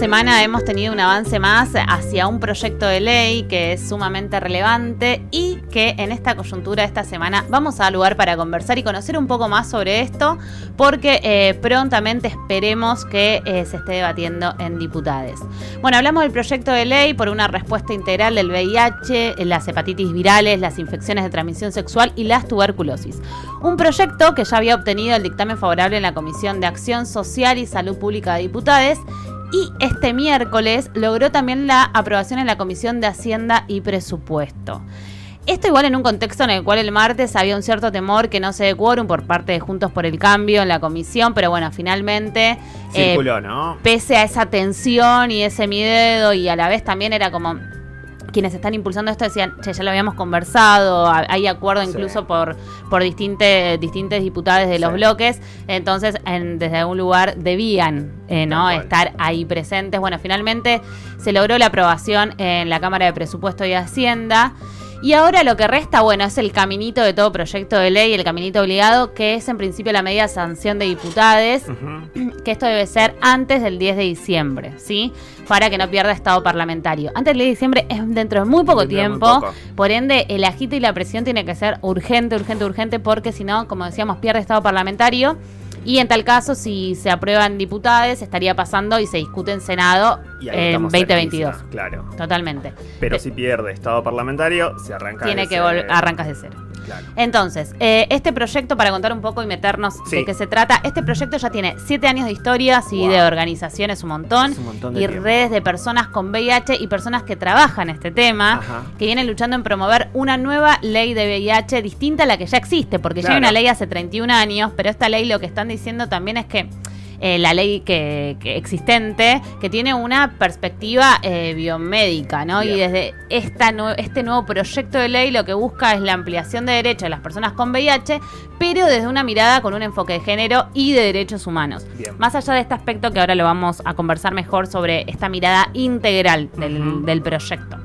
Semana hemos tenido un avance más hacia un proyecto de ley que es sumamente relevante y que en esta coyuntura esta semana vamos a lugar para conversar y conocer un poco más sobre esto porque eh, prontamente esperemos que eh, se esté debatiendo en diputades. Bueno, hablamos del proyecto de ley por una respuesta integral del VIH, las hepatitis virales, las infecciones de transmisión sexual y las tuberculosis. Un proyecto que ya había obtenido el dictamen favorable en la Comisión de Acción Social y Salud Pública de Diputades y este miércoles logró también la aprobación en la Comisión de Hacienda y Presupuesto. Esto igual en un contexto en el cual el martes había un cierto temor que no se dé quórum por parte de Juntos por el Cambio en la comisión, pero bueno, finalmente, eh, Circuló, ¿no? pese a esa tensión y ese miedo y a la vez también era como quienes están impulsando esto decían, che, ya lo habíamos conversado, hay acuerdo incluso por, por distintos diputados de los bloques, entonces desde algún lugar debían eh, ¿no? estar ahí presentes. Bueno, finalmente se logró la aprobación en la Cámara de Presupuesto y Hacienda. Y ahora lo que resta, bueno, es el caminito de todo proyecto de ley, el caminito obligado, que es en principio la medida de sanción de diputades, que esto debe ser antes del 10 de diciembre, ¿sí? Para que no pierda estado parlamentario. Antes del 10 de diciembre es dentro de muy poco tiempo, por ende el agito y la presión tiene que ser urgente, urgente, urgente, porque si no, como decíamos, pierde estado parlamentario. Y en tal caso, si se aprueban diputadas, estaría pasando y se discute en Senado en 2022. claro. Totalmente. Pero si pierde estado parlamentario, se arranca Tiene que arrancas de cero. Entonces, eh, este proyecto, para contar un poco y meternos de qué se trata, este proyecto ya tiene siete años de historia, y de organizaciones un montón, y redes de personas con VIH y personas que trabajan este tema, que vienen luchando en promover una nueva ley de VIH distinta a la que ya existe, porque ya hay una ley hace 31 años, pero esta ley lo que están diciendo también es que eh, la ley que, existente, que tiene una perspectiva eh, biomédica, ¿no? Y desde esta este nuevo proyecto de ley lo que busca es la ampliación de derechos de las personas con VIH, pero desde una mirada con un enfoque de género y de derechos humanos. Más allá de este aspecto que ahora lo vamos a conversar mejor sobre esta mirada integral del proyecto.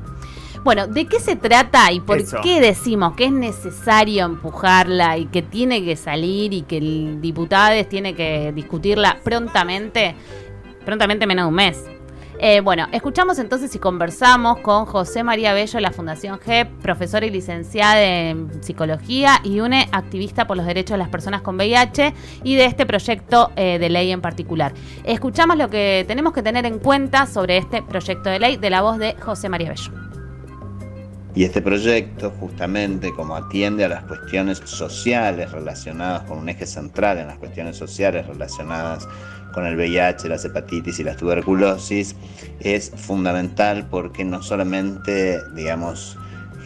Bueno, ¿de qué se trata y por qué decimos que es necesario empujarla y que tiene que salir y que el diputado tiene que discutirla prontamente? Prontamente menos de un mes. Eh, bueno, escuchamos entonces y conversamos con José María Bello de la Fundación GEP, profesora y licenciada en psicología y une activista por los derechos de las personas con VIH y de este proyecto eh, de ley en particular. Escuchamos lo que tenemos que tener en cuenta sobre este proyecto de ley de la voz de José María Bello. Y este proyecto justamente como atiende a las cuestiones sociales relacionadas con un eje central en las cuestiones sociales relacionadas con el VIH, las hepatitis y la tuberculosis, es fundamental porque no solamente, digamos,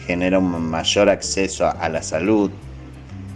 genera un mayor acceso a, la salud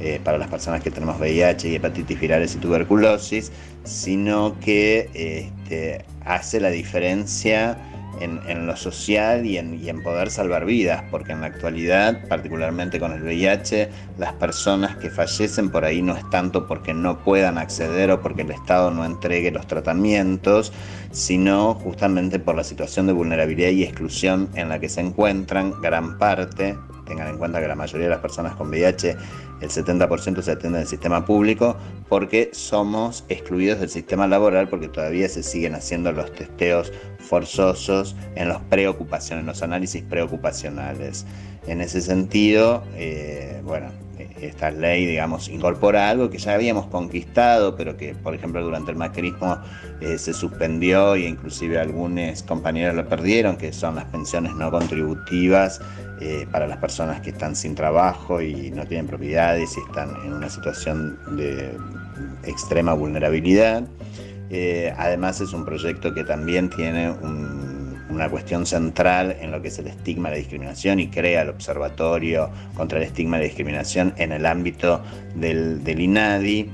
eh, para las personas que tenemos VIH y hepatitis virales y tuberculosis, sino que este, hace la diferencia en, lo social y en, y en, poder salvar vidas, porque en la actualidad, particularmente con el VIH, las personas que fallecen por ahí no es tanto porque no puedan acceder o porque el Estado no entregue los tratamientos, sino justamente por la situación de vulnerabilidad y exclusión en la que se encuentran gran parte tengan en cuenta que la mayoría de las personas con VIH, el 70% se atiende en el sistema público, porque somos excluidos del sistema laboral porque todavía se siguen haciendo los testeos forzosos en los preocupaciones, en los análisis preocupacionales. En ese sentido, eh, bueno, esta ley, digamos, incorpora algo que ya habíamos conquistado, pero que, por ejemplo, durante el macrismo eh, se suspendió e inclusive algunos compañeros lo perdieron, que son las pensiones no contributivas eh, para las personas que están sin trabajo y no tienen propiedades y están en una situación de extrema vulnerabilidad. Además es un proyecto que también tiene una cuestión central en lo que es el estigma de la discriminación y crea el Observatorio contra el Estigma de la Discriminación en el ámbito del, del INADI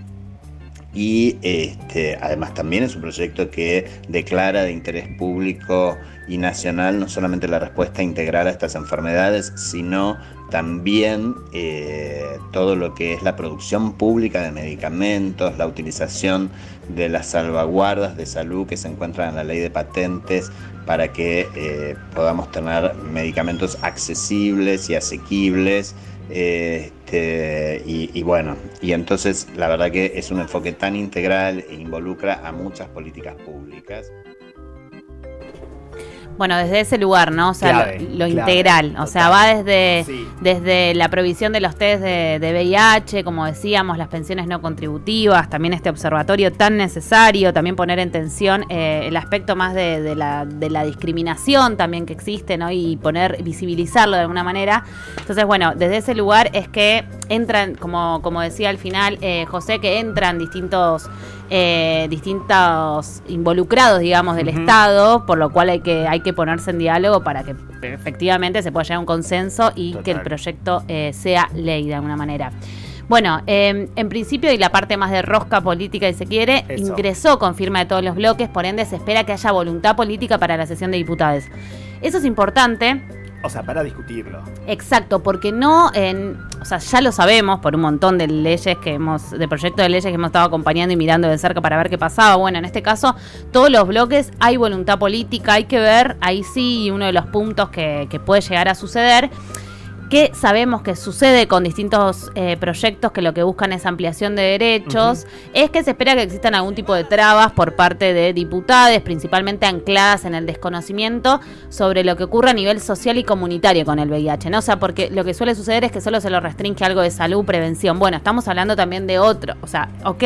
y este, además también es un proyecto que declara de interés público y nacional no solamente la respuesta integral a estas enfermedades, sino también eh, todo lo que es la producción pública de medicamentos, la utilización de las salvaguardas de salud que se encuentran en la ley de patentes para que eh, podamos tener medicamentos accesibles y asequibles. Este, y, bueno, y entonces la verdad que es un enfoque tan integral e involucra a muchas políticas públicas. Bueno, desde ese lugar, ¿no? O sea, lo, integral. O sea, va desde, desde la provisión de los test de, VIH, como decíamos, las pensiones no contributivas, también este observatorio tan necesario, también poner en tensión eh, el aspecto más de, la, de la discriminación también que existe, ¿no? Y poner, visibilizarlo de alguna manera. Entonces, bueno, desde ese lugar es que entran, como, como decía al final eh, José, que entran distintos eh, distintos involucrados, digamos, del Estado, por lo cual hay que, hay que ponerse en diálogo para que efectivamente se pueda llegar a un consenso y que el proyecto eh, sea ley de alguna manera. Bueno, em, en principio, y la parte más de rosca política, si se quiere, ingresó con firma de todos los bloques, por ende se espera que haya voluntad política para la sesión de diputados. Eso es importante o sea, para discutirlo. Exacto, porque no, en, o sea, ya lo sabemos por un montón de leyes que hemos, de proyectos de leyes que hemos estado acompañando y mirando de cerca para ver qué pasaba. Bueno, en este caso, todos los bloques hay voluntad política, hay que ver, ahí sí, uno de los puntos que, que puede llegar a suceder que sabemos que sucede con distintos eh, proyectos que lo que buscan es ampliación de derechos, es que se espera que existan algún tipo de trabas por parte de diputados, principalmente ancladas en el desconocimiento sobre lo que ocurre a nivel social y comunitario con el VIH, ¿no? O sea, porque lo que suele suceder es que solo se lo restringe algo de salud, prevención. Bueno, estamos hablando también de otro, o sea, ok,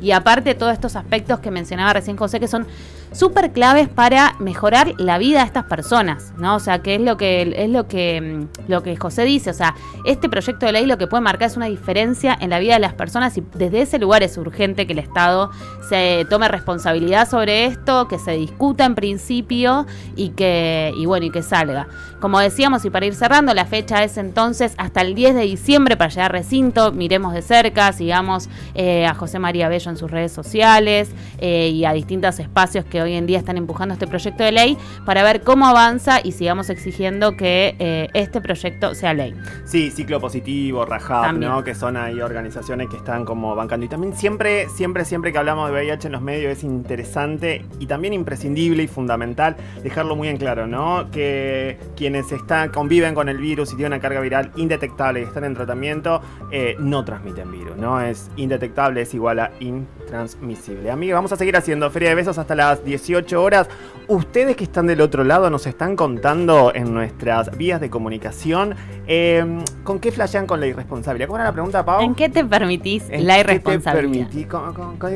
y aparte todos estos aspectos que mencionaba recién José, que son súper claves para mejorar la vida de estas personas, ¿no? O sea, que es lo que es lo que mm, lo que José dice, o sea, este proyecto de ley lo que puede marcar es una diferencia en la vida de las personas y desde ese lugar es urgente que el Estado se tome responsabilidad sobre esto, que se discuta en principio y que y bueno, y que salga. Como decíamos y para ir cerrando, la fecha es entonces hasta el 10 de diciembre para llegar a recinto, miremos de cerca, sigamos eh, a José María Bello en sus redes sociales eh, y a distintos espacios que hoy en día están empujando este proyecto de ley para ver cómo avanza y sigamos exigiendo que eh, este proyecto sea ley. Sí, ciclo positivo, Rajab, ¿no? Que son ahí organizaciones que están como bancando. Y también siempre, siempre, siempre que hablamos de VIH en los medios es interesante y también imprescindible y fundamental dejarlo muy en claro, ¿no? Que quienes están, conviven con el virus y tienen una carga viral indetectable y están en tratamiento, eh, no transmiten virus, ¿no? Es indetectable, es igual a intransmisible. Amiga, vamos a seguir haciendo Feria de Besos hasta las 18 horas. Ustedes que están del otro lado nos están contando en nuestras vías de comunicación em, con qué flashean con la irresponsabilidad. ¿Cómo era la pregunta, Pau? ¿En qué te permitís la irresponsabilidad?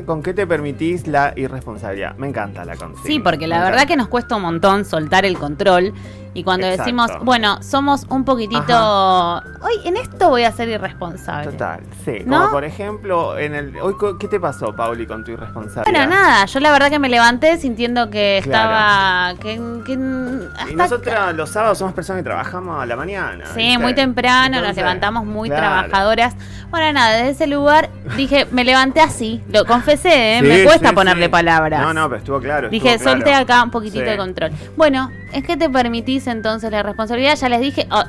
con, qué te permitís la irresponsabilidad? Me encanta la consigna. Sí, porque la verdad que nos cuesta un montón soltar el control y cuando decimos, bueno, somos un poquitito. Hoy en esto voy a ser irresponsable. Total, sí. Como por ejemplo, en el. Hoy, ¿qué te pasó, Pauli, con tu irresponsabilidad? Bueno, nada, yo la verdad que me levanté sintiendo que estaba. Que, y nosotros los sábados somos personas que trabajamos a la mañana. Sí, muy temprano, nos levantamos muy trabajadoras. Bueno, nada, desde ese lugar dije, me levanté así. Lo confesé, ¿eh? me cuesta ponerle palabras. No, no, pero estuvo claro. Dije, solté acá un poquitito de control. Bueno, es que te permitís entonces la responsabilidad. Ya les dije, oh,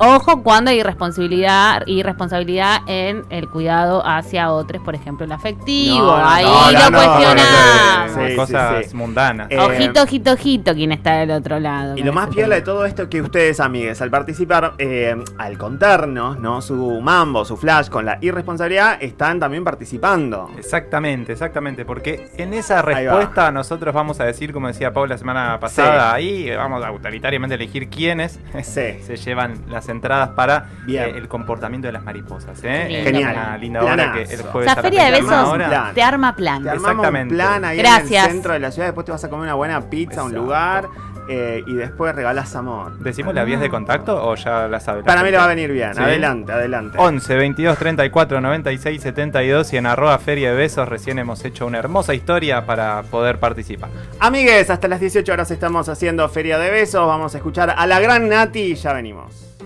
Ojo cuando hay irresponsabilidad, irresponsabilidad en el cuidado hacia otros, por ejemplo, el afectivo. Ahí lo cuestionamos. Cosas mundanas. Eh, ojito, ojito, ojito, quien está del otro lado. Y lo más piola de todo esto es que ustedes, amigues, al participar, eh, al contarnos ¿no? su mambo, su flash con la irresponsabilidad, están también participando. Exactamente, exactamente. Porque en esa respuesta nosotros vamos a decir, como decía Paula la semana pasada, ahí vamos a autoritariamente elegir quiénes se llevan las entradas para eh, el comportamiento de las mariposas. ¿eh? Genial. Una linda hora que el jueves. La feria de besos te arma plan. Te Exactamente. un plan ahí Gracias. En el centro de la ciudad. Después te vas a comer una buena pizza, a un lugar. Eh, y después regalas amor. ¿Decimos las vías de contacto o ya las sabes? Para mí le va a venir bien. Adelante, adelante. 11 22 34 96 72 y en arroba feria de besos recién hemos hecho una hermosa historia para poder participar. Amigues, hasta las 18 horas estamos haciendo feria de besos. Vamos a escuchar a la gran Nati y ya venimos.